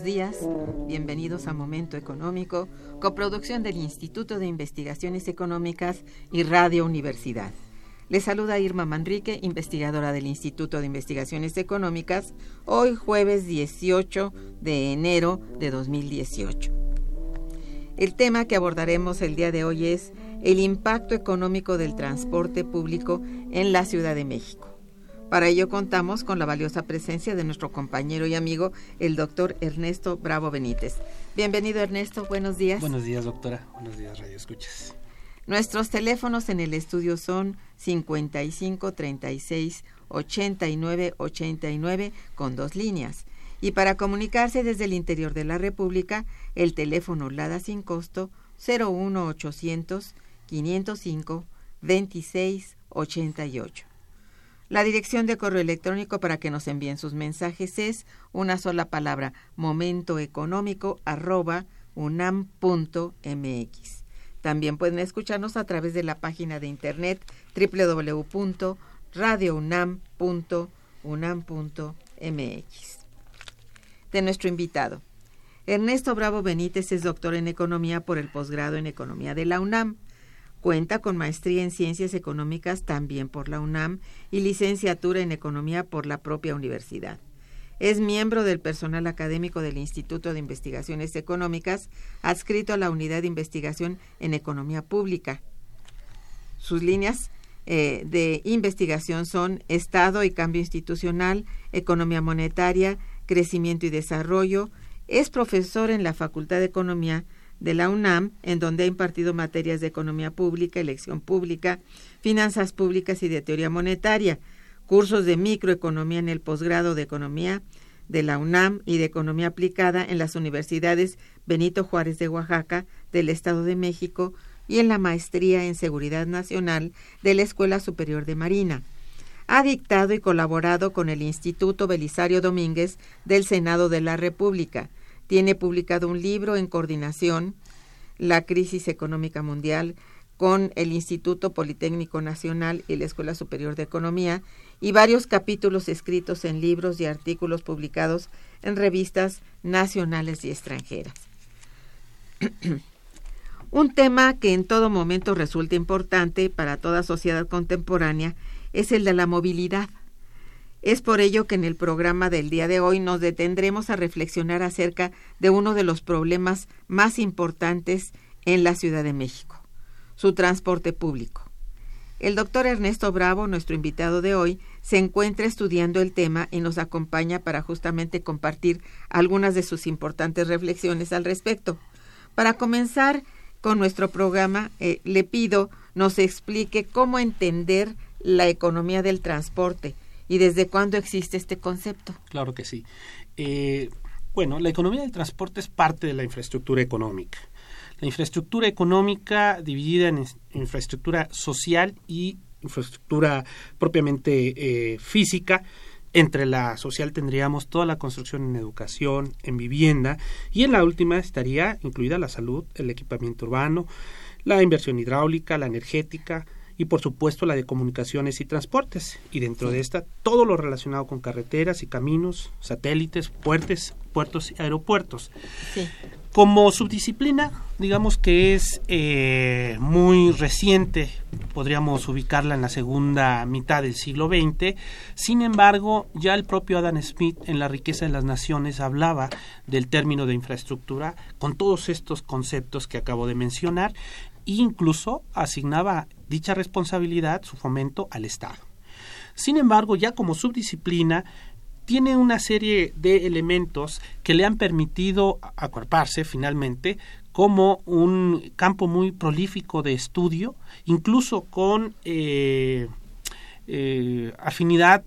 Buenos días, bienvenidos a Momento Económico, coproducción del Instituto de Investigaciones Económicas y Radio Universidad. Les saluda Irma Manrique, investigadora del Instituto de Investigaciones Económicas, hoy jueves 18 de enero de 2018. El tema que abordaremos el día de hoy es el impacto económico del transporte público en la Ciudad de México. Para ello contamos con la valiosa presencia de nuestro compañero y amigo, el doctor Ernesto Bravo Benítez. Bienvenido Ernesto, buenos días. Buenos días doctora, buenos días Radio Escuchas. Nuestros teléfonos en el estudio son 55 36 89 89 con dos líneas. Y para comunicarse desde el interior de la República, el teléfono LADA sin costo 01800 505 26 88. La dirección de correo electrónico para que nos envíen sus mensajes es una sola palabra, momentoeconómico.unam.mx. También pueden escucharnos a través de la página de internet www.radiounam.unam.mx. De nuestro invitado. Ernesto Bravo Benítez es doctor en Economía por el posgrado en Economía de la UNAM. Cuenta con maestría en Ciencias Económicas también por la UNAM y licenciatura en Economía por la propia universidad. Es miembro del personal académico del Instituto de Investigaciones Económicas, adscrito a la Unidad de Investigación en Economía Pública. Sus líneas eh, de investigación son Estado y Cambio Institucional, Economía Monetaria, Crecimiento y Desarrollo. Es profesor en la Facultad de Economía de la UNAM, en donde ha impartido materias de economía pública, elección pública, finanzas públicas y de teoría monetaria, cursos de microeconomía en el posgrado de economía de la UNAM y de economía aplicada en las universidades Benito Juárez de Oaxaca, del Estado de México y en la maestría en seguridad nacional de la Escuela Superior de Marina. Ha dictado y colaborado con el Instituto Belisario Domínguez del Senado de la República, tiene publicado un libro en coordinación, La crisis económica mundial, con el Instituto Politécnico Nacional y la Escuela Superior de Economía, y varios capítulos escritos en libros y artículos publicados en revistas nacionales y extranjeras. Un tema que en todo momento resulta importante para toda sociedad contemporánea es el de la movilidad. Es por ello que en el programa del día de hoy nos detendremos a reflexionar acerca de uno de los problemas más importantes en la Ciudad de México, su transporte público. El doctor Ernesto Bravo, nuestro invitado de hoy, se encuentra estudiando el tema y nos acompaña para justamente compartir algunas de sus importantes reflexiones al respecto. Para comenzar con nuestro programa, eh, le pido nos explique cómo entender la economía del transporte y desde cuándo existe este concepto. Claro que sí. Eh, bueno, la economía del transporte es parte de la infraestructura económica. La infraestructura económica dividida en infraestructura social y infraestructura propiamente eh, física. Entre la social tendríamos toda la construcción en educación, en vivienda y en la última estaría incluida la salud, el equipamiento urbano, la inversión hidráulica, la energética, y por supuesto la de comunicaciones y transportes y dentro de esta todo lo relacionado con carreteras y caminos, satélites, puertos, puertos y aeropuertos. Como subdisciplina, digamos que es eh, muy reciente, podríamos ubicarla en la segunda mitad del siglo XX. Sin embargo, ya el propio Adam Smith en La riqueza de las naciones hablaba del término de infraestructura con todos estos conceptos que acabo de mencionar incluso asignaba dicha responsabilidad, su fomento, al Estado. Sin embargo, ya como subdisciplina, tiene una serie de elementos que le han permitido acuerparse finalmente como un campo muy prolífico de estudio, incluso con eh, eh, afinidad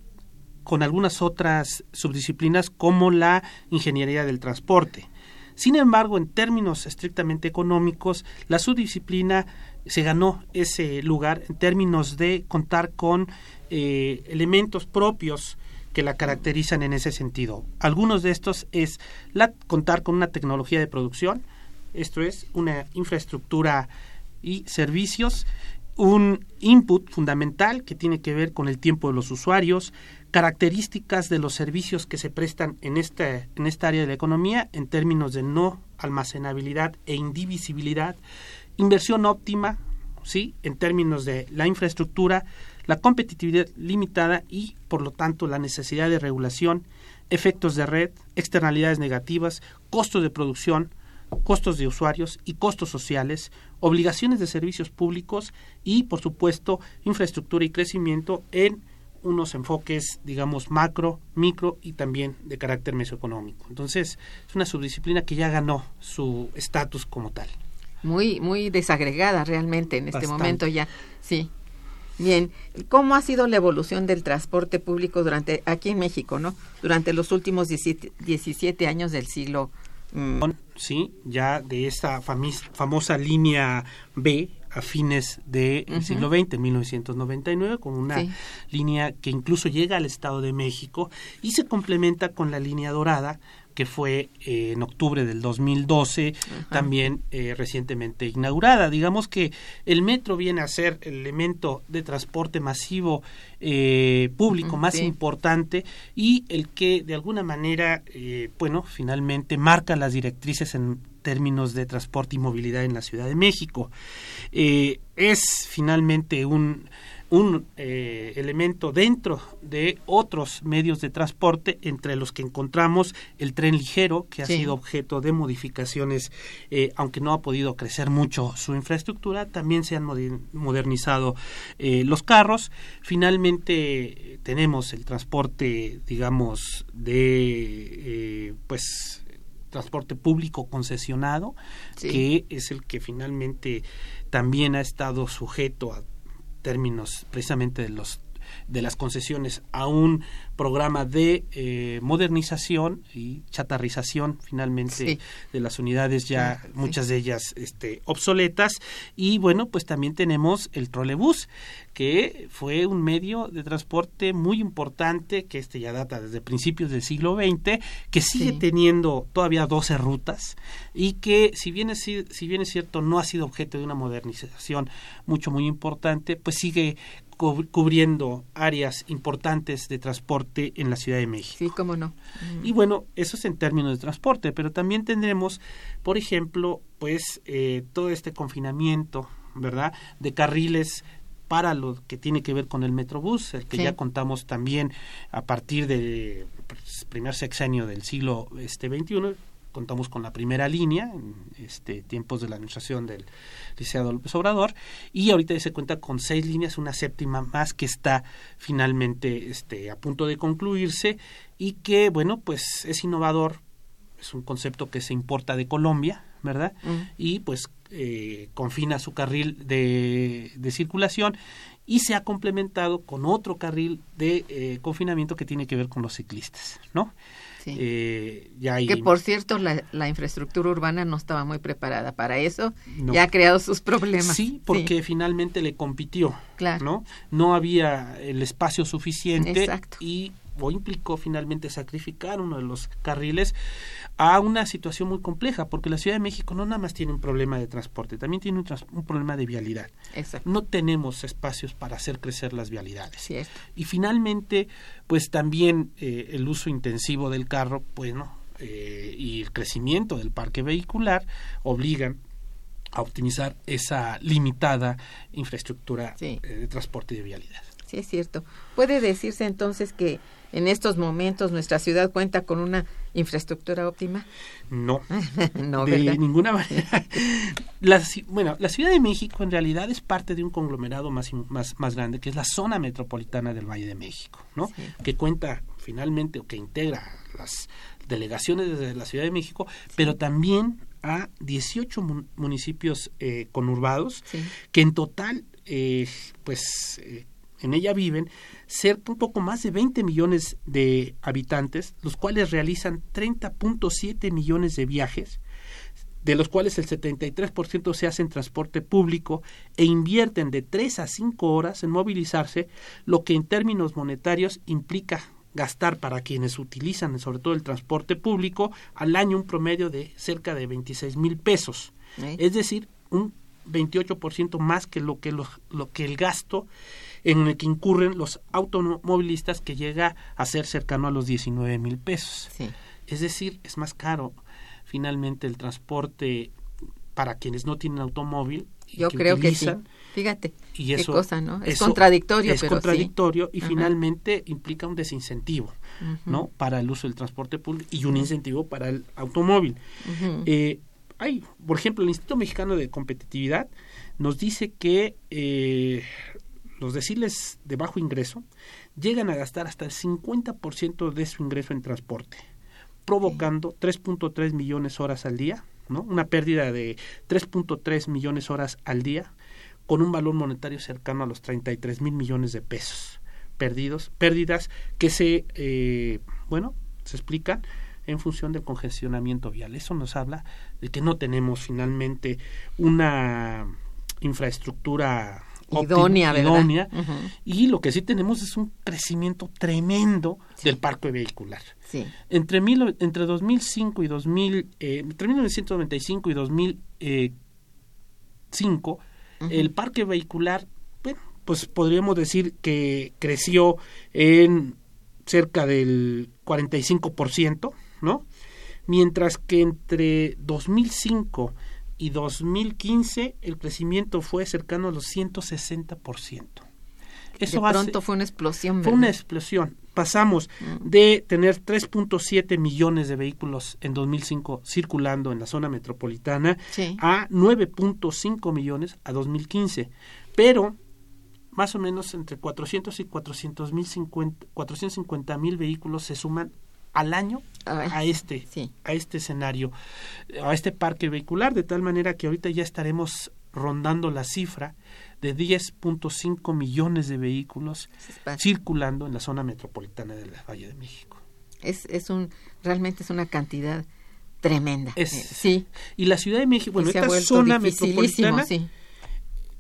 con algunas otras subdisciplinas como la ingeniería del transporte. Sin embargo, en términos estrictamente económicos, la subdisciplina se ganó ese lugar en términos de contar con eh, elementos propios que la caracterizan en ese sentido. Algunos de estos es la, contar con una tecnología de producción, esto es una infraestructura y servicios, un input fundamental que tiene que ver con el tiempo de los usuarios, características de los servicios que se prestan en esta, en esta área de la economía en términos de no almacenabilidad e indivisibilidad, inversión óptima, ¿sí? en términos de la infraestructura, la competitividad limitada y, por lo tanto, la necesidad de regulación, efectos de red, externalidades negativas, costos de producción, costos de usuarios y costos sociales, obligaciones de servicios públicos y, por supuesto, infraestructura y crecimiento en unos enfoques, digamos, macro, micro y también de carácter mesoeconómico. Entonces, es una subdisciplina que ya ganó su estatus como tal. Muy, muy desagregada realmente en este momento ya, sí. Bien, ¿cómo ha sido la evolución del transporte público durante, aquí en México, ¿no? Durante los últimos 17, años del siglo. Mm, sí, ya de esta famosa línea B, a fines del siglo XX, 1999, con una línea que incluso llega al Estado de México y se complementa con la línea dorada que fue eh, en octubre del 2012, también eh, recientemente inaugurada. Digamos que el metro viene a ser el elemento de transporte masivo eh, público más importante y el que de alguna manera, bueno, finalmente marca las directrices en términos de transporte y movilidad en la Ciudad de México. Eh, es finalmente un, un eh, elemento dentro de otros medios de transporte, entre los que encontramos el tren ligero, que ha sido objeto de modificaciones, eh, aunque no ha podido crecer mucho su infraestructura, también se han modernizado los carros. Finalmente tenemos el transporte, digamos, de pues transporte público concesionado, que es el que finalmente también ha estado sujeto a términos precisamente de los de las concesiones a un programa de eh, modernización y chatarrización finalmente de las unidades ya muchas de ellas este, obsoletas. Y bueno pues también tenemos el trolebús que fue un medio de transporte muy importante que este ya data desde principios del siglo XX que sigue teniendo todavía 12 rutas y que si bien es si bien es cierto no ha sido objeto de una modernización mucho muy importante pues sigue cubriendo áreas importantes de transporte en la Ciudad de México. Sí, cómo no. Y bueno, eso es en términos de transporte, pero también tendremos, por ejemplo, pues eh, todo este confinamiento, ¿verdad? De carriles para lo que tiene que ver con el Metrobús, el que ya contamos también a partir del pues, primer sexenio del siglo este 21 contamos con la primera línea en este, tiempos de la administración del licenciado López Obrador y ahorita ya se cuenta con seis líneas, una séptima más que está finalmente este, a punto de concluirse y que, bueno, pues es innovador, es un concepto que se importa de Colombia, ¿verdad? Y pues eh, confina su carril de, de circulación y se ha complementado con otro carril de eh, confinamiento que tiene que ver con los ciclistas, ¿no? Sí. Eh, ya hay, que por cierto, la, la infraestructura urbana no estaba muy preparada para eso No. y ha creado sus problemas. Sí, porque finalmente le compitió, Claro. ¿no? No había el espacio suficiente Exacto. y o implicó finalmente sacrificar uno de los carriles a una situación muy compleja, porque la Ciudad de México no nada más tiene un problema de transporte, también tiene un, trans- un problema de vialidad. Exacto. No tenemos espacios para hacer crecer las vialidades. Cierto. Y finalmente, pues también eh, el uso intensivo del carro, pues no, eh, y el crecimiento del parque vehicular obligan a optimizar esa limitada infraestructura Sí. eh, de transporte y de vialidad. Sí, es cierto. ¿Puede decirse entonces que en estos momentos nuestra ciudad cuenta con una infraestructura óptima? No, no, de ¿verdad? ninguna manera. La, bueno, la Ciudad de México en realidad es parte de un conglomerado más, más, más grande, que es la zona metropolitana del Valle de México, ¿no? Sí. Que cuenta finalmente o que integra las delegaciones de la Ciudad de México, pero también a 18 mun- municipios eh, conurbados, Sí. que en total, eh, pues, eh, en ella viven cerca un poco más de 20 millones de habitantes, los cuales realizan 30.7 millones de viajes, de los cuales el 73% se hace en transporte público e invierten de 3 a 5 horas en movilizarse, lo que en términos monetarios implica gastar para quienes utilizan sobre todo el transporte público al año un promedio de cerca de 26 mil pesos. ¿Eh? Es decir, un 28% más que lo que, lo, lo que el gasto en el que incurren los automovilistas que llega a ser cercano a los 19 mil pesos. Sí. Es decir, es más caro finalmente el transporte para quienes no tienen automóvil. y Yo creo que sí. utilizan, Fíjate, Y qué eso, cosa, ¿no? Es contradictorio, es pero contradictorio y Ajá. finalmente implica un desincentivo, ¿no? Para el uso del transporte público y un incentivo para el automóvil. ujú. Eh, hay, por ejemplo, el Instituto Mexicano de Competitividad nos dice que eh, los deciles de bajo ingreso llegan a gastar hasta el 50% de su ingreso en transporte, provocando 3.3 millones horas al día, ¿no? Una pérdida de 3.3 millones horas al día con un valor monetario cercano a los 33 mil millones de pesos perdidos, pérdidas que se, eh, bueno, se explican en función del congestionamiento vial. Eso nos habla de que no tenemos finalmente una infraestructura óptima, Idónea, ¿verdad? idónea, Ujú. y lo que sí tenemos es un crecimiento tremendo Sí. del parque vehicular. Sí. Entre, mil, entre 2005 y 2000, eh, entre 1995 y 2005, Ujú. el parque vehicular, bueno, pues podríamos decir que creció en cerca del 45%, ¿no? Mientras que entre 2005 y 2015 el crecimiento fue cercano a los 160%. Eso de hace- pronto fue una explosión, fue una ¿verdad? explosión. Pasamos Mm. de tener 3.7 millones de vehículos en 2005 circulando en la zona metropolitana Sí. a 9.5 millones a 2015. Pero más o menos entre 400 y 400 mil 450 mil vehículos se suman al año Ay, a este sí. a este escenario, a este parque vehicular, de tal manera que ahorita ya estaremos rondando la cifra de 10.5 millones de vehículos circulando en la zona metropolitana del Valle de México. es, es un, realmente es una cantidad tremenda. Es- Eh, sí. Y la Ciudad de México, bueno, esta zona metropolitana sí.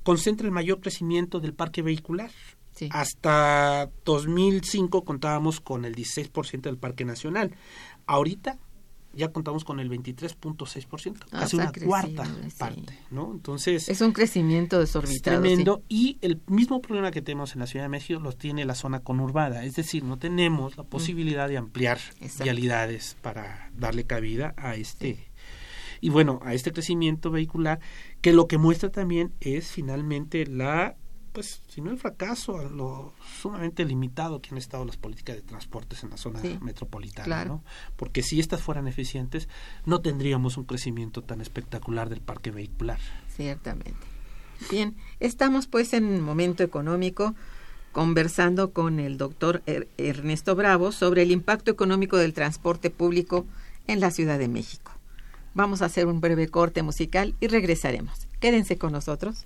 concentra el mayor crecimiento del parque vehicular. Sí. Hasta 2005 contábamos con el 16% del parque nacional. Ahorita ya contamos con el 23.6%, Ah, casi una cuarta sí. parte, ¿no? Entonces, Es un crecimiento es desorbitado. tremendo y el mismo problema que tenemos en la Ciudad de México lo tiene la zona conurbada, es decir, no tenemos la posibilidad de ampliar Mm. Exacto. vialidades para darle cabida a este y bueno, a este crecimiento vehicular que lo que muestra también es finalmente la pues, si no el fracaso, a lo sumamente limitado que han estado las políticas de transportes en la zona metropolitana, ¿no? Porque si estas fueran eficientes, no tendríamos un crecimiento tan espectacular del parque vehicular. Ciertamente. Bien, estamos pues en un momento económico conversando con el doctor er-, Ernesto Bravo sobre el impacto económico del transporte público en la Ciudad de México. Vamos a hacer un breve corte musical y regresaremos. Quédense con nosotros.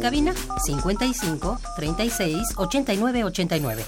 Cabina 55 36 89 89.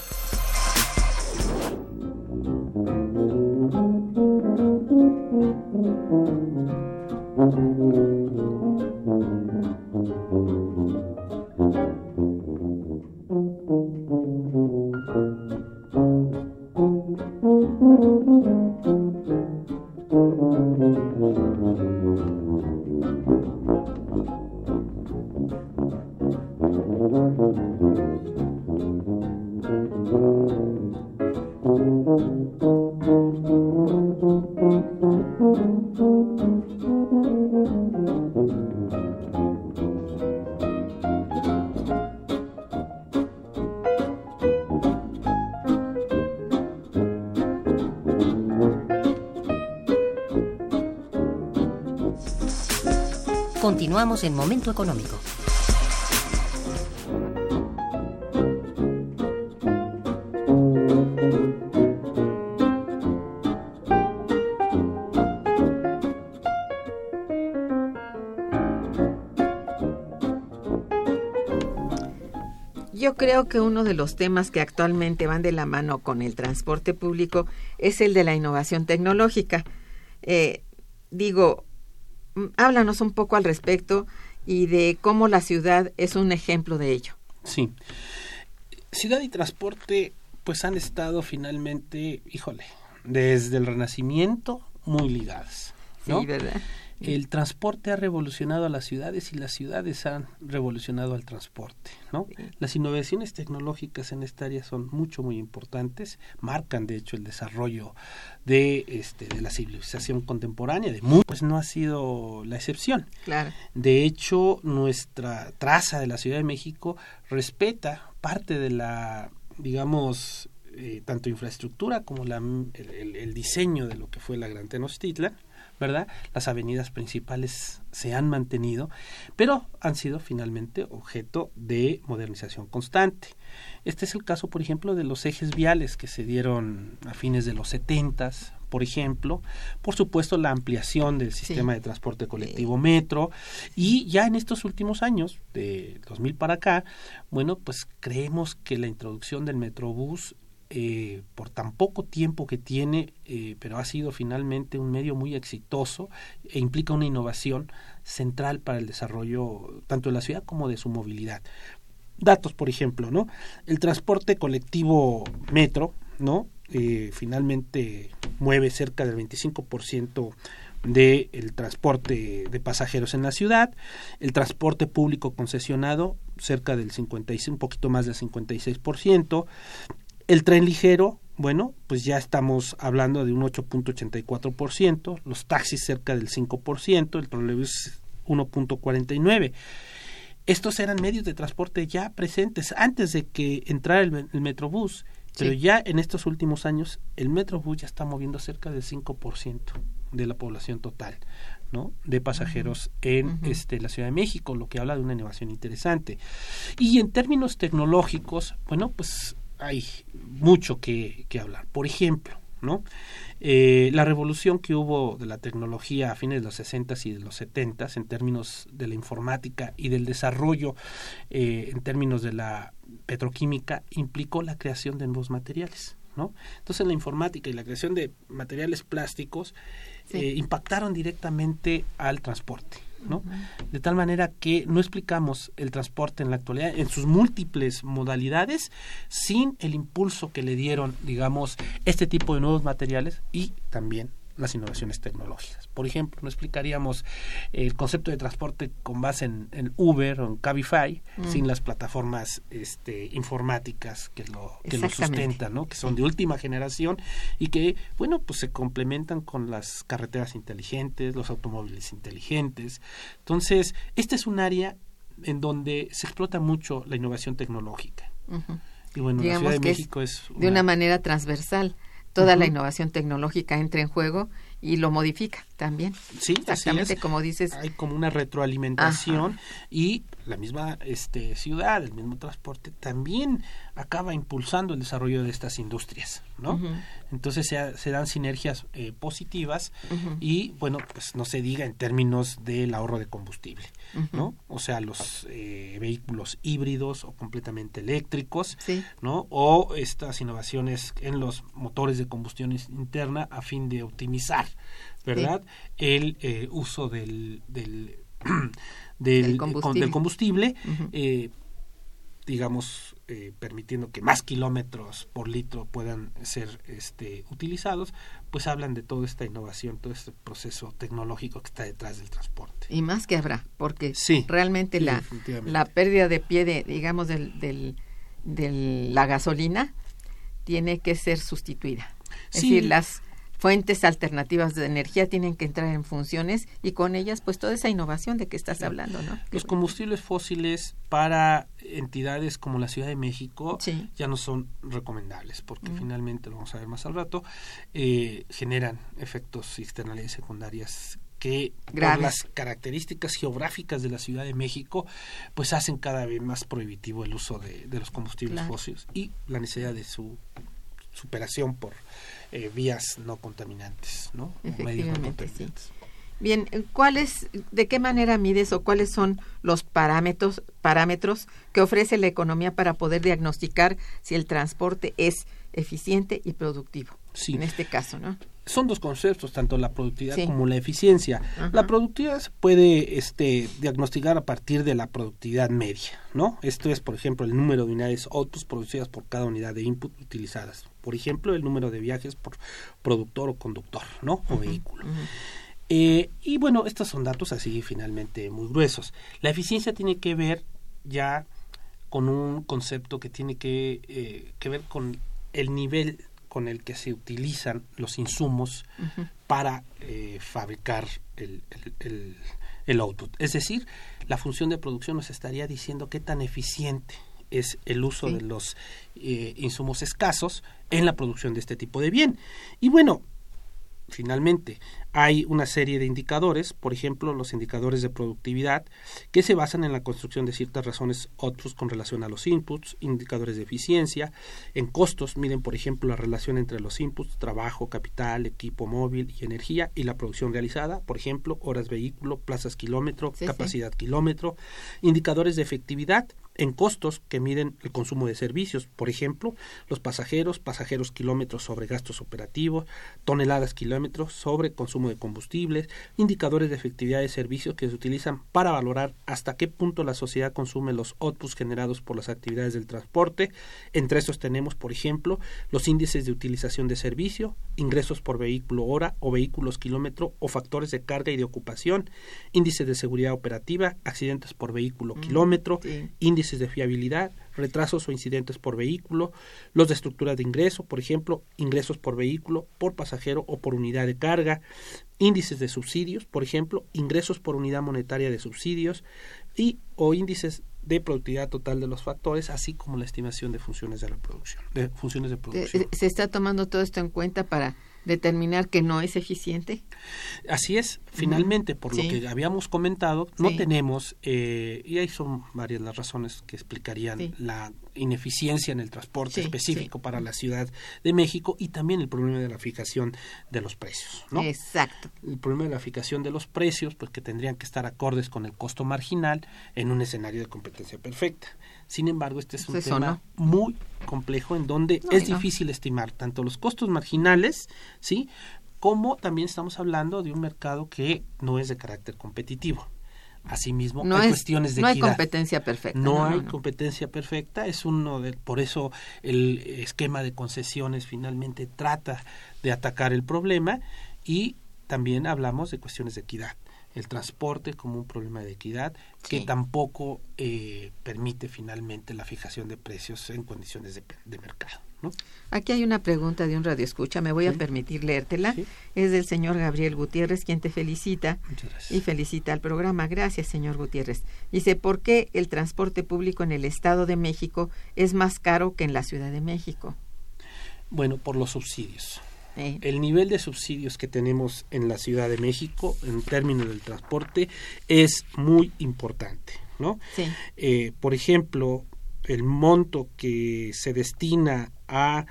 En Momento Económico. Yo creo que uno de los temas que actualmente van de la mano con el transporte público es el de la innovación tecnológica. Eh, digo, háblanos un poco al respecto y de cómo la ciudad es un ejemplo de ello. Sí. Ciudad y transporte pues han estado finalmente, híjole, desde el Renacimiento muy ligadas. Sí, ¿verdad? El transporte ha revolucionado a las ciudades y las ciudades han revolucionado al transporte, ¿no? Las innovaciones tecnológicas en esta área son mucho muy importantes, marcan de hecho el desarrollo de este de la civilización contemporánea, de pues no ha sido la excepción. Claro. De hecho, nuestra traza de la Ciudad de México respeta parte de la digamos eh, tanto infraestructura como la, el, el, diseño de lo que fue la Gran Tenochtitlan ¿verdad? Las avenidas principales se han mantenido, pero han sido finalmente objeto de modernización constante. Este es el caso, por ejemplo, de los ejes viales que se dieron a fines de los 70, por ejemplo, por supuesto la ampliación del sistema de transporte colectivo metro y ya en estos últimos años, de 2000 para acá, bueno, pues creemos que la introducción del metrobús eh, por tan poco tiempo que tiene, eh, pero ha sido finalmente un medio muy exitoso e implica una innovación central para el desarrollo tanto de la ciudad como de su movilidad. Datos, por ejemplo, ¿no? El transporte colectivo metro, ¿no? Eh, finalmente mueve cerca del 25% del transporte de pasajeros en la ciudad, el transporte público concesionado cerca del 56, un poquito más del 56%, el tren ligero, bueno, pues ya estamos hablando de un 8.84%, los taxis cerca del 5%, el trolebús 1.49%. Estos eran medios de transporte ya presentes antes de que entrara el, Metrobús, pero ya en estos últimos años el Metrobús ya está moviendo cerca del 5% de la población total. ¿no? de pasajeros en este, la Ciudad de México, lo que habla de una innovación interesante. Y en términos tecnológicos, bueno, pues hay mucho que, hablar. Por ejemplo, ¿no? Eh, la revolución que hubo de la tecnología a fines de los 60 y de los 70 en términos de la informática y del desarrollo eh, en términos de la petroquímica implicó la creación de nuevos materiales. ¿no? Entonces la informática y la creación de materiales plásticos eh, impactaron directamente al transporte. ¿No? De tal manera que no explicamos el transporte en la actualidad en sus múltiples modalidades sin el impulso que le dieron, digamos, este tipo de nuevos materiales y también las innovaciones tecnológicas. Por ejemplo, no explicaríamos el concepto de transporte con base en, Uber o en Cabify mm. sin las plataformas este, informáticas que lo, que lo sustentan, ¿no? que son de última generación y que, bueno, pues se complementan con las carreteras inteligentes, los automóviles inteligentes. Entonces, este es un área en donde se explota mucho la innovación tecnológica. Y bueno, la Ciudad de México es, de una manera transversal toda la innovación tecnológica entra en juego y lo modifica también. Sí, exactamente como dices. Hay como una retroalimentación y la misma este, ciudad, el mismo transporte también acaba impulsando el desarrollo de estas industrias, ¿no? Entonces se, dan sinergias eh, positivas y bueno, pues no se diga en términos del ahorro de combustible, ¿no? O sea, los eh, vehículos híbridos o completamente eléctricos, ¿no? O estas innovaciones en los motores de combustión interna a fin de optimizar, ¿verdad? El eh, uso del, del del, combustible, eh, digamos, eh, permitiendo que más kilómetros por litro puedan ser este, utilizados, pues hablan de toda esta innovación, todo este proceso tecnológico que está detrás del transporte. Y más que habrá, porque realmente la, la pérdida de pie, de, digamos, del, del, de la gasolina tiene que ser sustituida. Es decir, las fuentes alternativas de energía tienen que entrar en funciones y con ellas pues toda esa innovación de que estás hablando, ¿no? Los combustibles fósiles para entidades como la Ciudad de México ya no son recomendables porque finalmente, lo vamos a ver más al rato, eh, generan efectos externalidades secundarias que por las características geográficas de la Ciudad de México, pues hacen cada vez más prohibitivo el uso de, los combustibles fósiles y la necesidad de su superación por eh, vías no contaminantes, ¿no? Efectivamente, sí. Bien, ¿cuáles, de qué manera mides o cuáles son los parámetros, parámetros que ofrece la economía para poder diagnosticar si el transporte es eficiente y productivo? Sí. En este caso, ¿no? Son dos conceptos, tanto la productividad como la eficiencia. La productividad se puede este, diagnosticar a partir de la productividad media, ¿no? Esto es, por ejemplo, el número de unidades autos producidas por cada unidad de input utilizadas por ejemplo, el número de viajes por productor o conductor, ¿no? O vehículo. Eh, y bueno, estos son datos así finalmente muy gruesos. La eficiencia tiene que ver ya con un concepto que tiene que, eh, que ver con el nivel con el que se utilizan los insumos para eh, fabricar el, el, el, output. Es decir, la función de producción nos estaría diciendo qué tan eficiente es el uso de los eh, insumos escasos en la producción de este tipo de bien. Y bueno, finalmente, hay una serie de indicadores, por ejemplo, los indicadores de productividad, que se basan en la construcción de ciertas razones outputs con relación a los inputs, indicadores de eficiencia, en costos, miden, por ejemplo, la relación entre los inputs, trabajo, capital, equipo móvil y energía, y la producción realizada, por ejemplo, horas vehículo, plazas kilómetro, capacidad kilómetro, indicadores de efectividad, en costos que miden el consumo de servicios, por ejemplo, los pasajeros, pasajeros kilómetros sobre gastos operativos, toneladas kilómetros sobre consumo de combustibles, indicadores de efectividad de servicios que se utilizan para valorar hasta qué punto la sociedad consume los outputs generados por las actividades del transporte. Entre estos tenemos, por ejemplo, los índices de utilización de servicio, ingresos por vehículo hora o vehículos kilómetro o factores de carga y de ocupación, índices de seguridad operativa, accidentes por vehículo kilómetro, índices de fiabilidad, retrasos o incidentes por vehículo, los de estructura de ingreso, por ejemplo, ingresos por vehículo, por pasajero o por unidad de carga, índices de subsidios, por ejemplo, ingresos por unidad monetaria de subsidios y o índices de productividad total de los factores, así como la estimación de funciones de reproducción, de funciones de producción. ¿Se está tomando todo esto en cuenta para determinar que no es eficiente? Así es, finalmente, por lo que habíamos comentado, no tenemos, eh, y ahí son varias las razones que explicarían la ineficiencia en el transporte específico para la Ciudad de México y también el problema de la fijación de los precios. ¿no? Exacto. El problema de la fijación de los precios, pues que tendrían que estar acordes con el costo marginal en un escenario de competencia perfecta. Sin embargo, este es un tema muy complejo en donde es difícil estimar tanto los costos marginales, ¿sí? Como también estamos hablando de un mercado que no es de carácter competitivo. Asimismo, no hay cuestiones de No hay competencia perfecta. No, hay competencia perfecta, es uno de, por eso el esquema de concesiones finalmente trata de atacar el problema y también hablamos de cuestiones de equidad el transporte como un problema de equidad que tampoco eh, permite finalmente la fijación de precios en condiciones de, mercado. ¿no? Aquí hay una pregunta de un radio escucha, me voy a permitir leértela. Es del señor Gabriel Gutiérrez, quien te felicita y felicita al programa. Gracias, señor Gutiérrez. Dice, ¿por qué el transporte público en el Estado de México es más caro que en la Ciudad de México? Bueno, por los subsidios. El nivel de subsidios que tenemos en la Ciudad de México en términos del transporte es muy importante, ¿no? Eh, por ejemplo, el monto que se destina a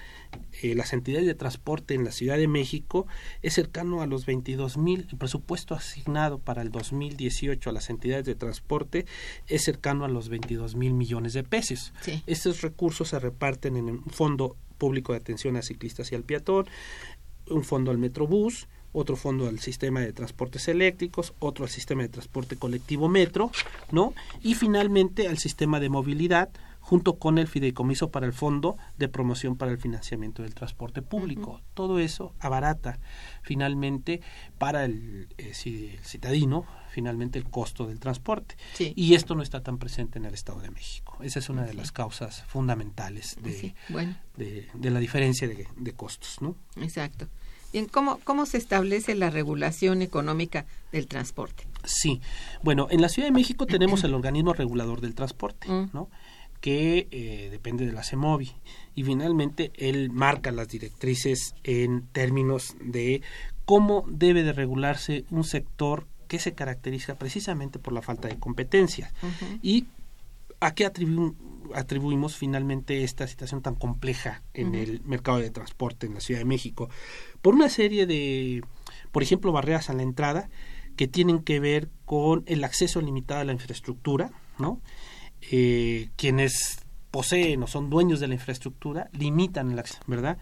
eh, las entidades de transporte en la Ciudad de México es cercano a los 22 mil. El presupuesto asignado para el 2018 a las entidades de transporte es cercano a los 22 mil millones de pesos. Estos recursos se reparten en un fondo público de atención a ciclistas y al peatón, un fondo al Metrobús, otro fondo al sistema de transportes eléctricos, otro al sistema de transporte colectivo Metro, ¿no? Y finalmente al sistema de movilidad junto con el fideicomiso para el fondo de promoción para el financiamiento del transporte público. Todo eso abarata finalmente para el, eh, citadino finalmente el costo del transporte. Y esto no está tan presente en el Estado de México. Esa es una de las causas fundamentales de, de, la diferencia de, de costos. ¿no? Exacto. Bien, ¿cómo, ¿cómo se establece la regulación económica del transporte? Sí, bueno, en la Ciudad de México tenemos el organismo regulador del transporte, mm. ¿no? Que eh, depende de la CEMOVI y finalmente él marca las directrices en términos de cómo debe de regularse un sector que se caracteriza precisamente por la falta de competencia. Y a qué atribuimos finalmente esta situación tan compleja en el mercado de transporte en la Ciudad de México. Por una serie de por ejemplo barreras a la entrada que tienen que ver con el acceso limitado a la infraestructura no eh, quienes poseen o son dueños de la infraestructura limitan el acceso, ¿verdad?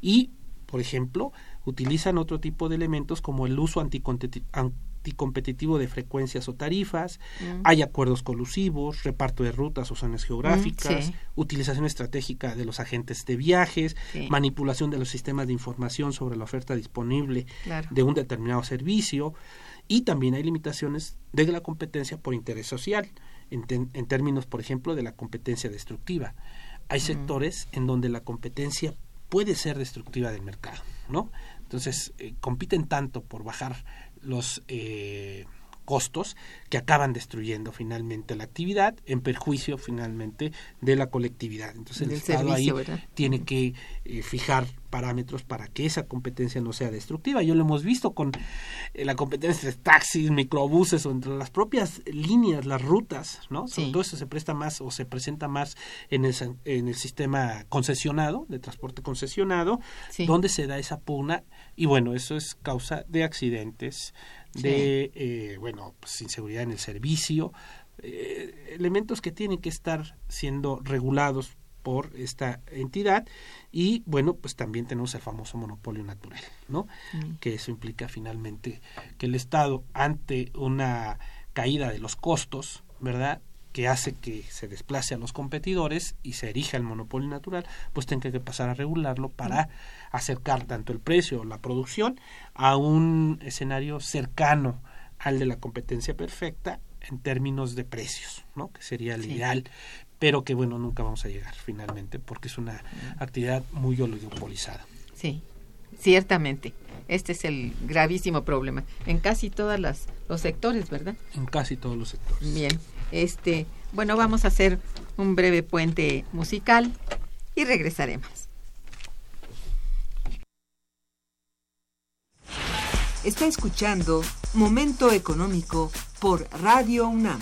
Y, por ejemplo, utilizan otro tipo de elementos como el uso anticompetitivo de frecuencias o tarifas, mm. hay acuerdos colusivos, reparto de rutas o zonas geográficas, mm, utilización estratégica de los agentes de viajes, manipulación de los sistemas de información sobre la oferta disponible de un determinado servicio y también hay limitaciones de la competencia por interés social en, términos, por ejemplo, de la competencia destructiva. Hay sectores en donde la competencia puede ser destructiva del mercado, ¿no? Entonces, eh, compiten tanto por bajar los eh, costos que acaban destruyendo finalmente la actividad en perjuicio finalmente de la colectividad. Entonces el Estado servicio, ahí ¿verdad? tiene que eh, fijar parámetros para que esa competencia no sea destructiva. Yo lo hemos visto con eh, la competencia de taxis, microbuses o entre las propias líneas, las rutas, ¿no? Sí. Todo eso se presta más o se presenta más en el, en el sistema concesionado, de transporte concesionado, Sí. donde se da esa pugna y bueno, eso es causa de accidentes, de, eh, bueno, pues, inseguridad en el servicio, eh, elementos que tienen que estar siendo regulados por esta entidad. Y bueno pues también tenemos el famoso monopolio natural no Mm. que eso implica finalmente que el estado ante una caída de los costos verdad que hace que se desplace a los competidores y se erija el monopolio natural, pues tenga que pasar a regularlo para acercar tanto el precio o la producción a un escenario cercano al de la competencia perfecta en términos de precios, ¿no? Que sería el Sí. ideal, pero que bueno, nunca vamos a llegar finalmente porque es una actividad muy oligopolizada. Sí, ciertamente. Este es el gravísimo problema en casi todos los sectores, ¿verdad? en casi todos los sectores. Bien, este, bueno, vamos a hacer un breve puente musical y regresaremos. Está escuchando Momento Económico por Radio UNAM.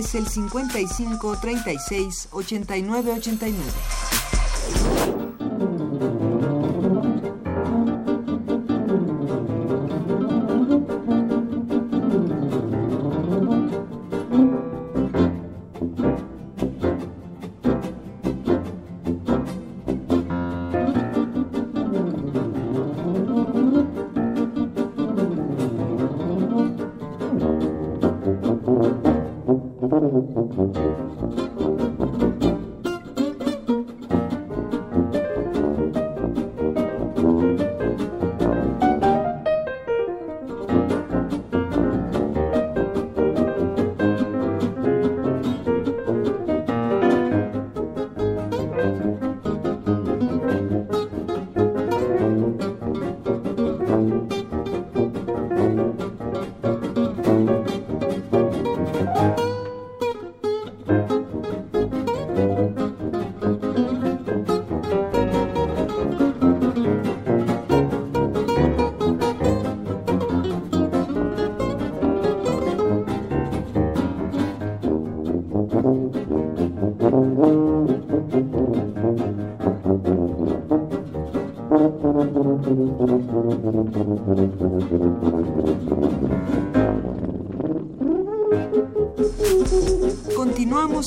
Es el 55 36 89 89.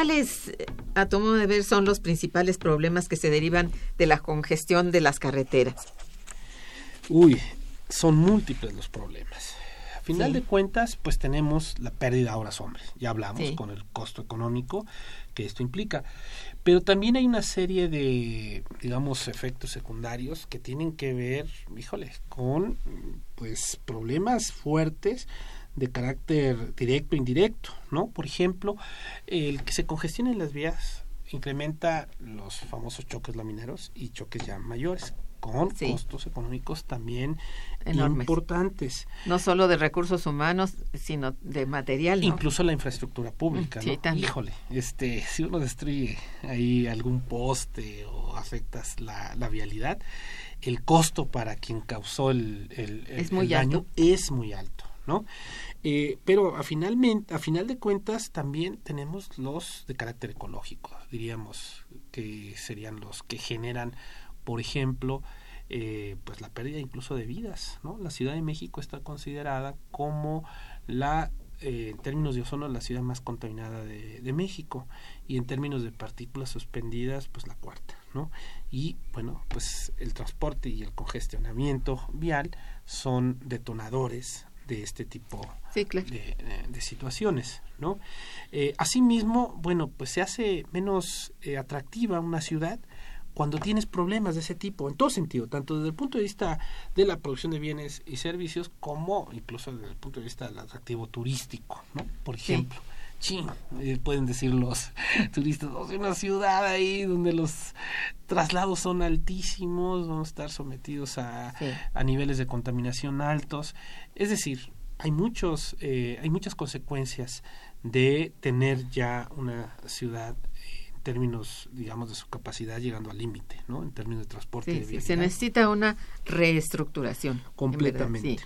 ¿Cuáles, a tu modo de ver, son los principales problemas que se derivan de la congestión de las carreteras? Uy, son múltiples los problemas. A final Sí. de cuentas, pues tenemos la pérdida de horas hombres. Ya hablamos Sí. con el costo económico que esto implica. Pero también hay una serie de, digamos, efectos secundarios que tienen que ver, híjole, con pues problemas fuertes de carácter directo e indirecto, ¿no? Por ejemplo, el que se congestionen las vías incrementa los famosos choques lamineros y choques ya mayores, con Sí. costos económicos también Enormes. importantes. No solo de recursos humanos, sino de material, ¿no? Incluso la infraestructura pública, Mm, sí, ¿no? también. Híjole, este, si uno destruye ahí algún poste o afectas la, la vialidad, el costo para quien causó el, el- el- Es muy el daño alto. es muy alto, Eh, pero a finalmente, a final de cuentas, también tenemos los de carácter ecológico, diríamos que serían los que generan, por ejemplo, eh, pues la pérdida incluso de vidas, ¿no? La Ciudad de México está considerada como la eh, en términos de ozono la ciudad más contaminada de, de México y en términos de partículas suspendidas pues la cuarta no y bueno pues el transporte y el congestionamiento vial son detonadores de este tipo Sí, claro. de, situaciones, ¿no? Eh, asimismo, bueno, pues se hace menos eh, atractiva una ciudad cuando tienes problemas de ese tipo, en todo sentido, tanto desde el punto de vista de la producción de bienes y servicios, como incluso desde el punto de vista del atractivo turístico, ¿no? Por Sí. Ejemplo, chin, eh, pueden decir los turistas, "Oh, es una ciudad ahí donde los traslados son altísimos, vamos a estar sometidos a, Sí. a niveles de contaminación altos. Es decir, hay muchos, eh, hay muchas consecuencias de tener ya una ciudad en términos, digamos, de su capacidad llegando al límite, ¿no? En términos de transporte. y Sí, de sí, se necesita una reestructuración. verdad, completamente,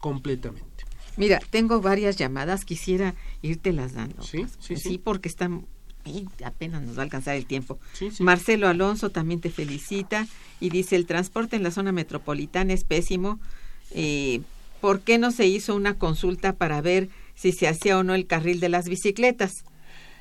completamente. Mira, tengo varias llamadas, quisiera irte las dando. Sí, pues, sí, sí. porque están y apenas nos va a alcanzar el tiempo. Sí, sí. Marcelo Alonso también te felicita y dice el transporte en la zona metropolitana es pésimo. Eh, ¿Por qué no se hizo una consulta para ver si se hacía o no el carril de las bicicletas?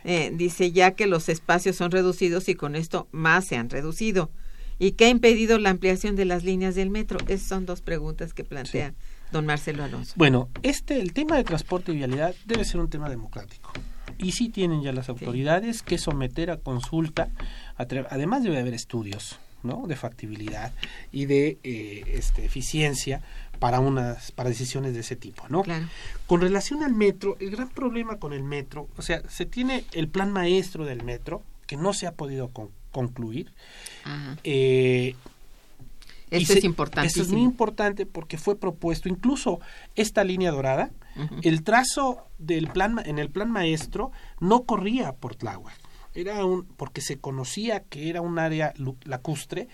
Eh, dice ya que los espacios son reducidos y con esto más se han reducido. ¿Y qué ha impedido la ampliación de las líneas del metro? Esas son dos preguntas que plantea don Marcelo Alonso. Bueno, este, el tema de transporte y vialidad debe ser un tema democrático. Y sí tienen ya las autoridades que someter a consulta, a además debe haber estudios, ¿no? De factibilidad y de eh, este, eficiencia para unas para decisiones de ese tipo, ¿no? Claro. Con relación al metro, el gran problema con el metro, o sea, se tiene el plan maestro del metro que no se ha podido con- concluir. Ajá. Eh, Eso es importantísimo. Eso es muy importante porque fue propuesto incluso esta línea dorada. El trazo del plan en el plan maestro no corría por Tláhuac. Era un porque se conocía que era un área lacustre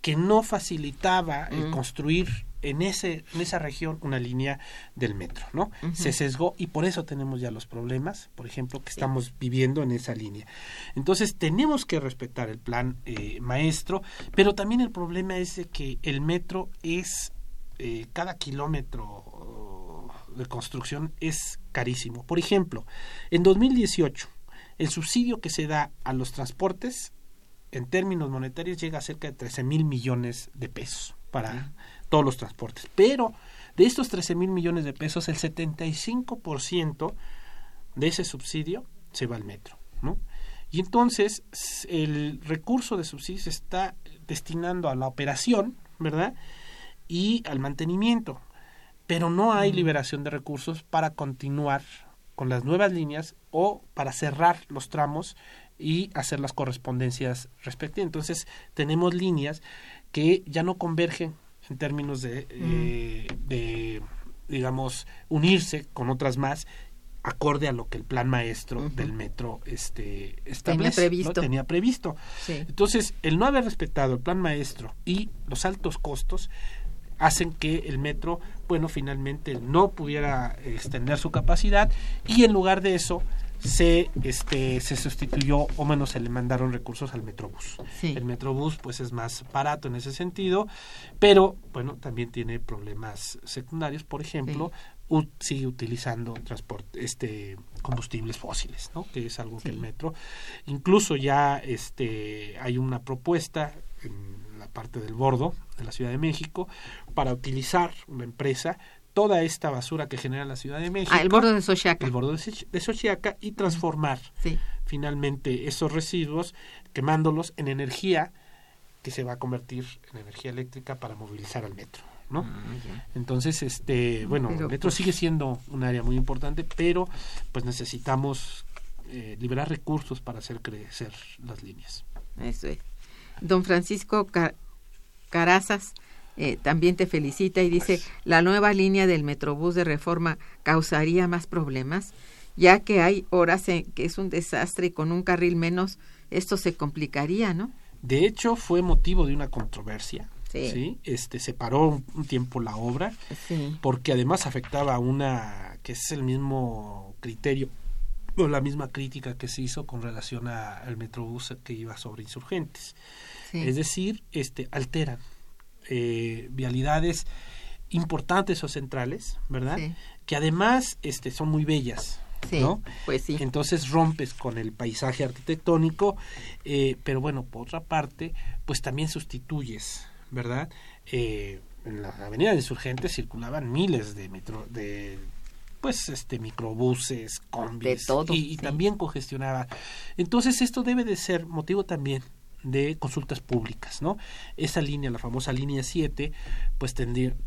que no facilitaba el construir en, ese, en esa región una línea del metro, ¿no? Se sesgó y por eso tenemos ya los problemas, por ejemplo, que estamos viviendo en esa línea. Entonces tenemos que respetar el plan eh, maestro, pero también el problema es de que el metro es, eh, cada kilómetro de construcción es carísimo. Por ejemplo, en 2018, el subsidio que se da a los transportes en términos monetarios llega a cerca de 13 mil millones de pesos para todos los transportes. Pero de estos 13 mil millones de pesos, el 75% de ese subsidio se va al metro. ¿no? Y entonces el recurso de subsidio se está destinando a la operación, ¿verdad? Y al mantenimiento. Pero no hay liberación de recursos para continuar con las nuevas líneas o para cerrar los tramos y hacer las correspondencias respectivas. Entonces, tenemos líneas que ya no convergen en términos de, eh, de digamos, unirse con otras más acorde a lo que el plan maestro del metro este establece, tenía previsto. Tenía previsto. Entonces, el no haber respetado el plan maestro y los altos costos hacen que el metro, bueno, finalmente no pudiera extender su capacidad y en lugar de eso se este se sustituyó o menos se le mandaron recursos al Metrobús. El Metrobús pues es más barato en ese sentido, pero bueno, también tiene problemas secundarios, por ejemplo, sigue utilizando transporte este combustibles fósiles, ¿no? Que es algo que el metro incluso ya este hay una propuesta en la parte del bordo de la Ciudad de México para utilizar una empresa toda esta basura que genera la Ciudad de México. Ah, el bordo de Xochiaca. El bordo de Xochiaca y transformar finalmente esos residuos, quemándolos en energía que se va a convertir en energía eléctrica para movilizar al metro. ¿no? Ah, Entonces, este, bueno, el metro pues sigue siendo un área muy importante, pero pues necesitamos eh, liberar recursos para hacer crecer las líneas. Eso es. Don Francisco Carazas eh, también te felicita y dice, la nueva línea del Metrobús de reforma causaría más problemas, ya que hay horas en que es un desastre y con un carril menos esto se complicaría, ¿no? De hecho, fue motivo de una controversia. Sí. Este, se paró un, tiempo la obra porque además afectaba a una que es el mismo criterio o la misma crítica que se hizo con relación al Metrobús que iba sobre insurgentes. Es decir, este alteran eh, vialidades importantes o centrales, ¿verdad? Que además este, son muy bellas. ¿no? Pues sí. Entonces rompes con el paisaje arquitectónico, eh, pero bueno, por otra parte, pues también sustituyes, ¿verdad? Eh, en la avenida de Insurgentes circulaban miles de metro, de pues este microbuses, combis y, y también congestionaba. Entonces esto debe de ser motivo también de consultas públicas, ¿no? Esa línea, la famosa línea 7, pues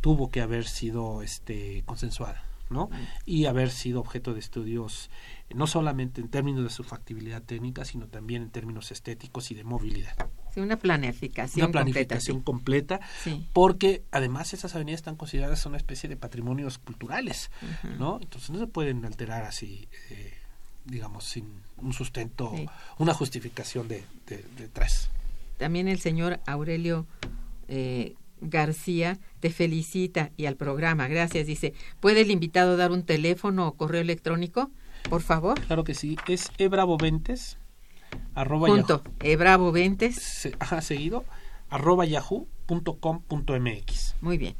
tuvo que haber sido este consensuada, ¿no? Y haber sido objeto de estudios no solamente en términos de su factibilidad técnica, sino también en términos estéticos y de movilidad. Sí, una planificación una planificación completa, porque además esas avenidas están consideradas una especie de patrimonios culturales, ¿no? Entonces no se pueden alterar así eh, digamos, sin un sustento, una justificación de, detrás. También el señor Aurelio eh, García te felicita y al programa, gracias. Dice, ¿puede el invitado dar un teléfono o correo electrónico, por favor? Claro que sí, es ebravoventes, arroba Punto, ebravoventes. ajá, seguido, arroba yahoo.com.mx. Muy bien.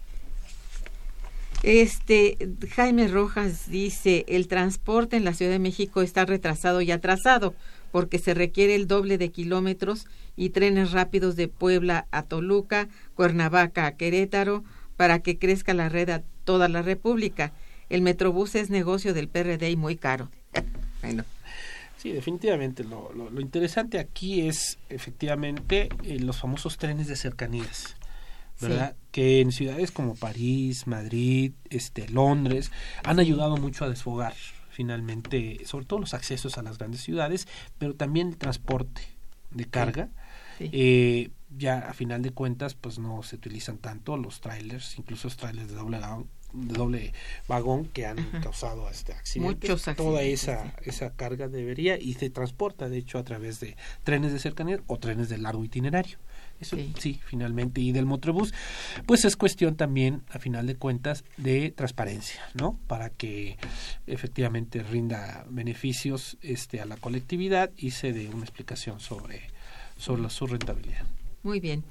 Este Jaime Rojas dice, el transporte en la Ciudad de México está retrasado y atrasado porque se requiere el doble de kilómetros y trenes rápidos de Puebla a Toluca, Cuernavaca a Querétaro para que crezca la red a toda la República. El Metrobús es negocio del PRD y muy caro. bueno. Sí, definitivamente. Lo, lo, interesante aquí es efectivamente eh, los famosos trenes de cercanías. ¿Verdad? Que en ciudades como París, Madrid, este, Londres, han ayudado mucho a desfogar finalmente, sobre todo los accesos a las grandes ciudades, pero también el transporte de carga. Eh, ya a final de cuentas pues no se utilizan tanto los trailers, incluso los trailers de doble de doble vagón que han causado este accidente. Muchos Toda accidentes, esa, esa carga debería y se transporta, de hecho, a través de trenes de cercanía o trenes de largo itinerario. Eso Sí. sí. finalmente. Y del Motrobús, pues es cuestión también, a final de cuentas, de transparencia, ¿no? Para que efectivamente rinda beneficios este, a la colectividad y se dé una explicación sobre, sobre la- su rentabilidad. Muy bien.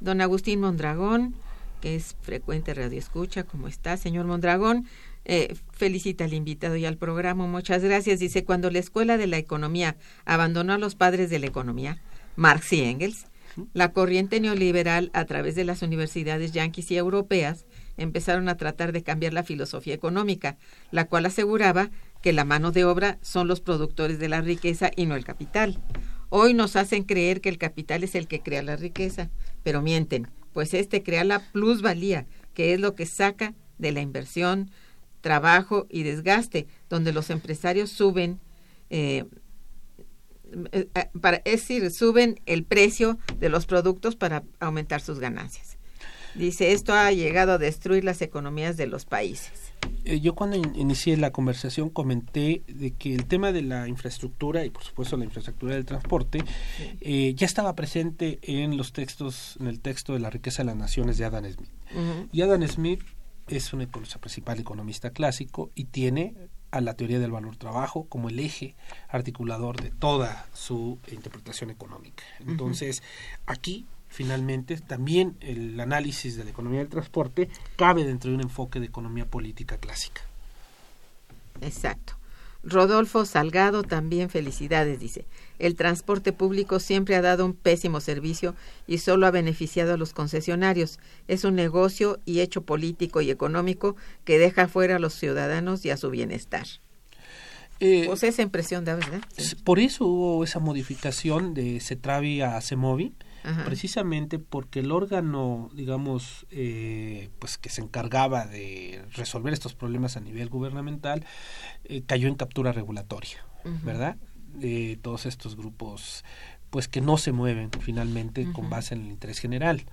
Don Agustín Mondragón, que es frecuente radioescucha, ¿cómo está, señor Mondragón? Eh, felicita al invitado y al programa. Muchas gracias. Dice, cuando la Escuela de la Economía abandonó a los padres de la economía, Marx y Engels, la corriente neoliberal a través de las universidades yanquis y europeas empezaron a tratar de cambiar la filosofía económica, la cual aseguraba que la mano de obra son los productores de la riqueza y no el capital. Hoy nos hacen creer que el capital es el que crea la riqueza, pero mienten, pues este crea la plusvalía, que es lo que saca de la inversión, trabajo y desgaste, donde los empresarios suben, eh, para, es decir, suben el precio de los productos para aumentar sus ganancias. Dice, esto ha llegado a destruir las economías de los países. Eh, yo cuando in- inicié la conversación comenté de que el tema de la infraestructura y por supuesto la infraestructura del transporte eh, ya estaba presente en los textos, en el texto de la riqueza de las naciones de Adam Smith. Y Adam Smith es un su principal economista clásico y tiene a la teoría del valor trabajo como el eje articulador de toda su interpretación económica. Entonces, aquí finalmente también el análisis de la economía del transporte cabe dentro de un enfoque de economía política clásica. Exacto. Rodolfo Salgado también felicidades, dice. El transporte público siempre ha dado un pésimo servicio y solo ha beneficiado a los concesionarios. Es un negocio y hecho político y económico que deja fuera a los ciudadanos y a su bienestar. Eh, Pues esa impresión da, ¿verdad? Sí. Por eso hubo esa modificación de Cetravi a Semovi, precisamente porque el órgano, digamos, eh, pues que se encargaba de resolver estos problemas a nivel gubernamental, eh, cayó en captura regulatoria. ¿verdad? De todos estos grupos, pues que no se mueven finalmente con base en el interés general.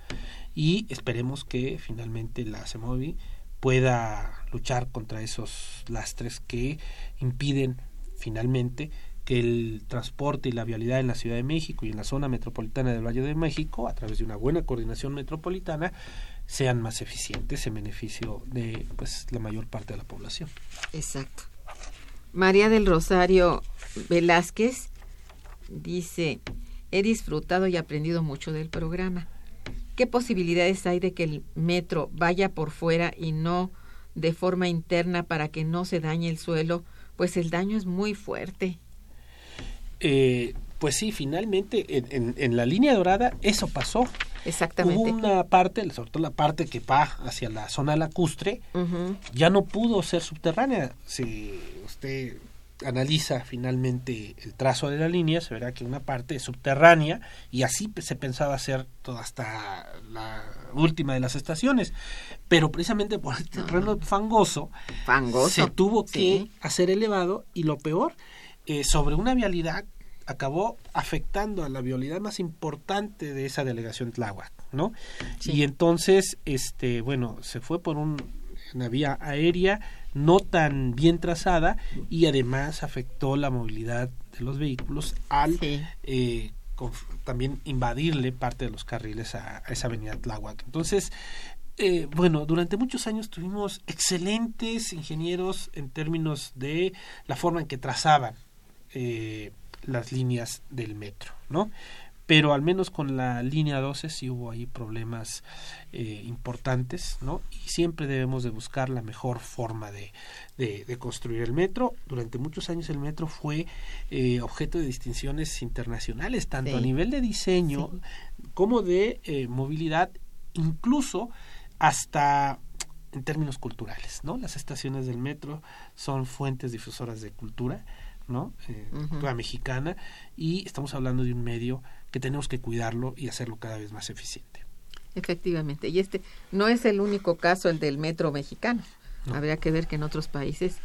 Y esperemos que finalmente la CEMOVI pueda luchar contra esos lastres que impiden finalmente que el transporte y la vialidad en la Ciudad de México y en la zona metropolitana del Valle de México, a través de una buena coordinación metropolitana, sean más eficientes en beneficio de pues la mayor parte de la población. Exacto. María del Rosario Velázquez dice, he disfrutado y aprendido mucho del programa. ¿Qué posibilidades hay de que el metro vaya por fuera y no de forma interna para que no se dañe el suelo? Pues el daño es muy fuerte. Eh, pues sí, finalmente en, en- en la línea dorada eso pasó. Exactamente. Hubo una parte, sobre todo la parte que va hacia la zona lacustre, ya no pudo ser subterránea. Si usted analiza finalmente el trazo de la línea, se verá que una parte es subterránea y así se pensaba hacer toda hasta la última de las estaciones. Pero precisamente por el terreno fangoso, Fangoso. se tuvo Sí. que hacer elevado y lo peor, eh, sobre una vialidad acabó afectando a la vialidad más importante de esa delegación Tláhuac, ¿no? Sí. Y entonces, este, bueno, se fue por un, una vía aérea no tan bien trazada y además afectó la movilidad de los vehículos al Sí. eh, también invadirle parte de los carriles a, a esa avenida Tláhuac. Entonces, eh, bueno, durante muchos años tuvimos excelentes ingenieros en términos de la forma en que trazaban eh, las líneas del metro, ¿no? Pero al menos con la línea 12 sí hubo ahí problemas eh, importantes, ¿no? Y siempre debemos de buscar la mejor forma de, de, de construir el metro. Durante muchos años el metro fue eh, objeto de distinciones internacionales, tanto Sí. a nivel de diseño como de eh, movilidad, incluso hasta en términos culturales, ¿no? Las estaciones del metro son fuentes difusoras de cultura, ¿no? Cultura mexicana y estamos hablando de un medio que tenemos que cuidarlo y hacerlo cada vez más eficiente. Efectivamente. Y este no es el único caso, el del metro mexicano. No. Habría que ver que en otros países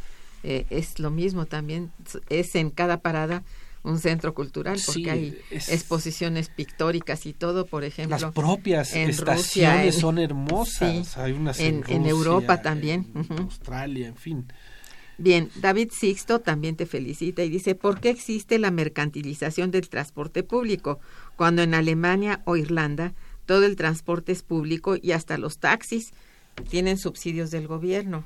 eh, es lo mismo también. Es en cada parada un centro cultural porque Sí, hay es- exposiciones pictóricas y todo, por ejemplo. Las propias en estaciones Rusia, en- son hermosas. sí, Hay unas en- en, en Rusia, Europa también, en. Australia, en fin. Bien, David Sixto también te felicita y dice, ¿por qué existe la mercantilización del transporte público cuando en Alemania o Irlanda todo el transporte es público y hasta los taxis tienen subsidios del gobierno?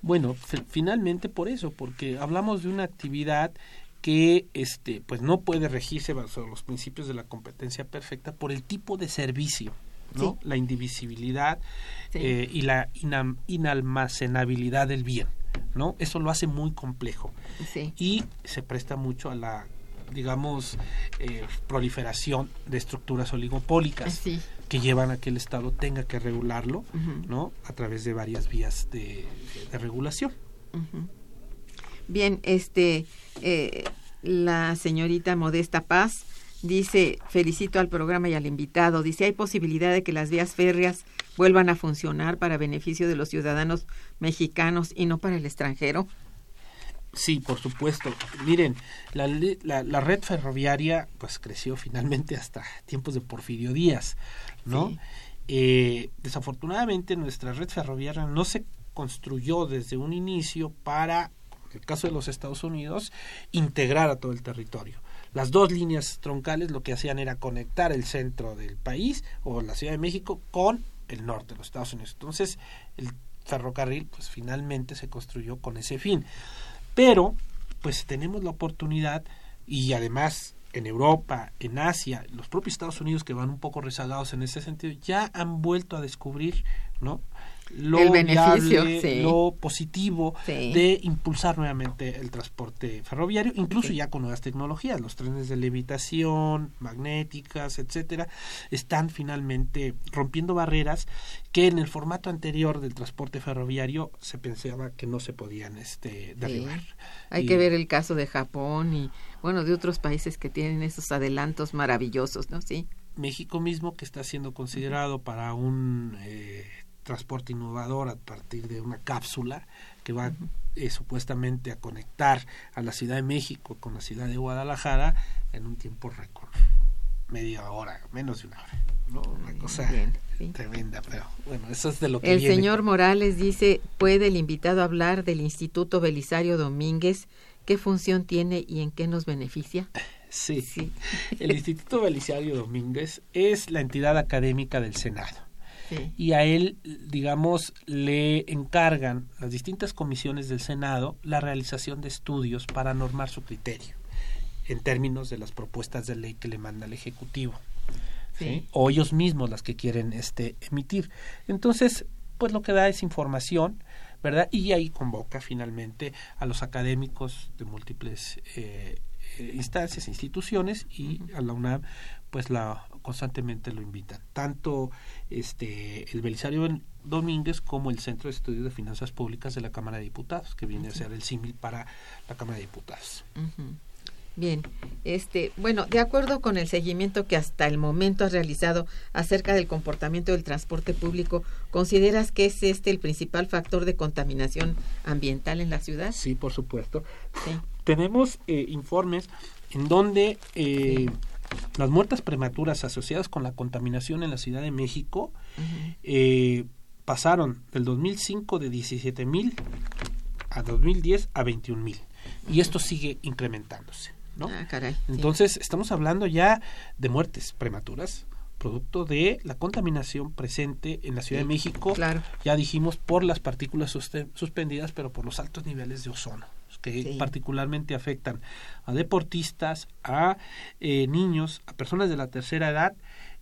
Bueno, fi- finalmente por eso, porque hablamos de una actividad que este pues no puede regirse bajo los principios de la competencia perfecta por el tipo de servicio, ¿no? Sí. La indivisibilidad Sí. eh, y la inalmacenabilidad del bien, ¿no? Eso lo hace muy complejo Sí, y se presta mucho a la digamos eh, proliferación de estructuras oligopólicas sí. que llevan a que el Estado tenga que regularlo. ¿no? A través de varias vías de, de regulación. Bien, este, eh, la señorita Modesta Paz dice, felicito al programa y al invitado, dice, ¿hay posibilidad de que las vías férreas vuelvan a funcionar para beneficio de los ciudadanos mexicanos y no para el extranjero? Sí, por supuesto. Miren, la, la, la red ferroviaria pues creció finalmente hasta tiempos de Porfirio Díaz, ¿no? Sí. Eh, desafortunadamente nuestra red ferroviaria no se construyó desde un inicio para, en el caso de los Estados Unidos, integrar a todo el territorio. Las dos líneas troncales lo que hacían era conectar el centro del país o la Ciudad de México con el norte de los Estados Unidos. Entonces, el ferrocarril pues finalmente se construyó con ese fin. Pero, pues tenemos la oportunidad y además en Europa, en Asia, los propios Estados Unidos que van un poco rezagados en ese sentido, ya han vuelto a descubrir, ¿no? Lo El beneficio, viable, sí. lo positivo Sí. de impulsar nuevamente el transporte ferroviario, incluso Sí. ya con nuevas tecnologías, los trenes de levitación, magnéticas, etcétera, están finalmente rompiendo barreras que en el formato anterior del transporte ferroviario se pensaba que no se podían este derribar. Hay Y- que ver el caso de Japón y, bueno, de otros países que tienen esos adelantos maravillosos, ¿no? Sí. México mismo que está siendo considerado para un eh, transporte innovador a partir de una cápsula que va eh, supuestamente a conectar a la Ciudad de México con la ciudad de Guadalajara en un tiempo récord, media hora, menos de una hora, ¿no? Una cosa Bien, sí. tremenda, pero bueno, eso es de lo que El viene. señor Morales dice, ¿puede el invitado hablar del Instituto Belisario Domínguez? ¿Qué función tiene y en qué nos beneficia? Sí. Sí. El Instituto Belisario Domínguez es la entidad académica del Senado. Sí. y a él, digamos, le encargan las distintas comisiones del Senado la realización de estudios para normar su criterio en términos de las propuestas de ley que le manda el Ejecutivo. ¿sí? Sí. O ellos mismos las que quieren este, emitir. Entonces, pues lo que da es información, ¿verdad? Y ahí convoca finalmente a los académicos de múltiples eh, eh, instancias, instituciones y a la UNAM pues la constantemente lo invitan tanto este el Belisario Domínguez como el Centro de Estudios de Finanzas Públicas de la Cámara de Diputados que viene a ser el símil para la Cámara de Diputados. Bien, este, bueno, de acuerdo con el seguimiento que hasta el momento has realizado acerca del comportamiento del transporte público, ¿consideras que es este el principal factor de contaminación ambiental en la ciudad? sí por supuesto Sí. Tenemos eh, informes en donde eh, las muertes prematuras asociadas con la contaminación en la Ciudad de México eh, pasaron del 2005 de 17 mil a 2010 a 21 mil y esto sigue incrementándose ¿no? Ah, caray. sí. entonces estamos hablando ya de muertes prematuras producto de la contaminación presente en la Ciudad Sí, de México claro. ya dijimos por las partículas suspendidas pero por los altos niveles de ozono que Sí. particularmente afectan a deportistas, a eh, niños, a personas de la tercera edad,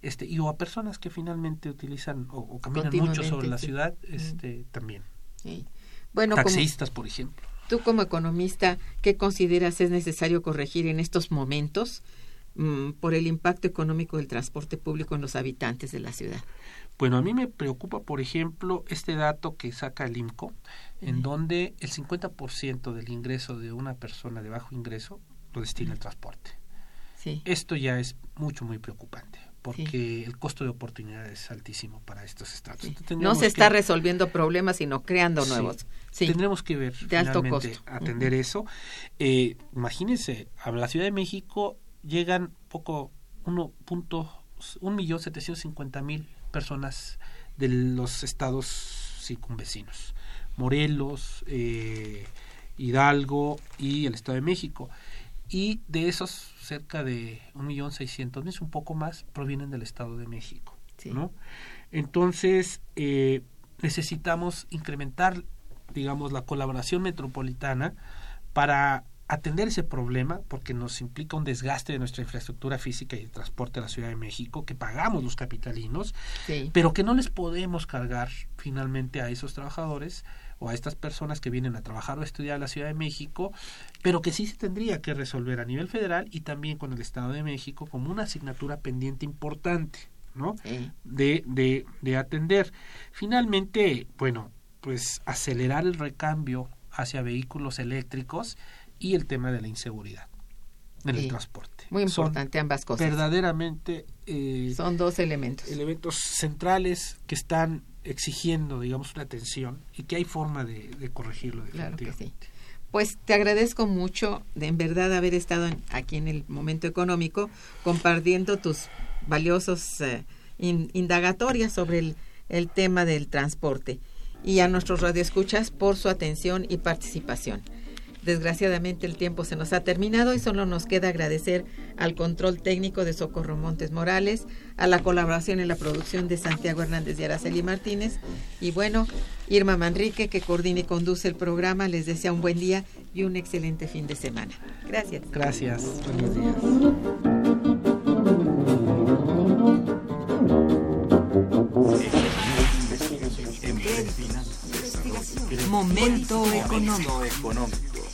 este, y o a personas que finalmente utilizan o, o caminan mucho sobre la ciudad, este, también. Sí. Bueno, como, Taxistas, por ejemplo. tú como economista, ¿qué consideras es necesario corregir en estos momentos mm, por el impacto económico del transporte público en los habitantes de la ciudad? Bueno, a mí me preocupa, por ejemplo, este dato que saca el IMCO, en donde el 50% del ingreso de una persona de bajo ingreso lo destina al transporte. Sí. Esto ya es mucho, muy preocupante. porque el costo de oportunidad es altísimo para estos estados. No se está resolviendo problemas, sino creando nuevos. Sí. Tendremos que ver de alto costo. atender eso. Eh, imagínense, a la Ciudad de México llegan poco 1.750.000 mil personas de los estados circunvecinos. Morelos, eh, Hidalgo y el Estado de México. Y de esos, cerca de 1.600.000, un poco más, provienen del Estado de México. ¿no? Entonces, eh, necesitamos incrementar, digamos, la colaboración metropolitana para atender ese problema, porque nos implica un desgaste de nuestra infraestructura física y de transporte a la Ciudad de México, que pagamos los capitalinos, pero que no les podemos cargar finalmente a esos trabajadores o a estas personas que vienen a trabajar o estudiar a la Ciudad de México, pero que sí se tendría que resolver a nivel federal y también con el Estado de México como una asignatura pendiente importante, ¿no? De, de, de atender. Finalmente, bueno, pues acelerar el recambio hacia vehículos eléctricos y el tema de la inseguridad en el transporte. Muy importante ambas cosas. Verdaderamente eh, son dos elementos. Elementos centrales que están exigiendo, digamos, una atención y que hay forma de, corregirlo. Claro que sí. Pues te agradezco mucho de en verdad haber estado aquí en el momento económico compartiendo tus valiosos eh, indagatorias sobre el, el tema del transporte y a nuestros radioescuchas por su atención y participación. Desgraciadamente el tiempo se nos ha terminado y solo nos queda agradecer al control técnico de Socorro Montes Morales, a la colaboración en la producción de Santiago Hernández y Araceli Martínez y bueno, Irma Manrique que coordina y conduce el programa. Les desea un buen día y un excelente fin de semana. Gracias. Gracias. Buenos días. Momento económico.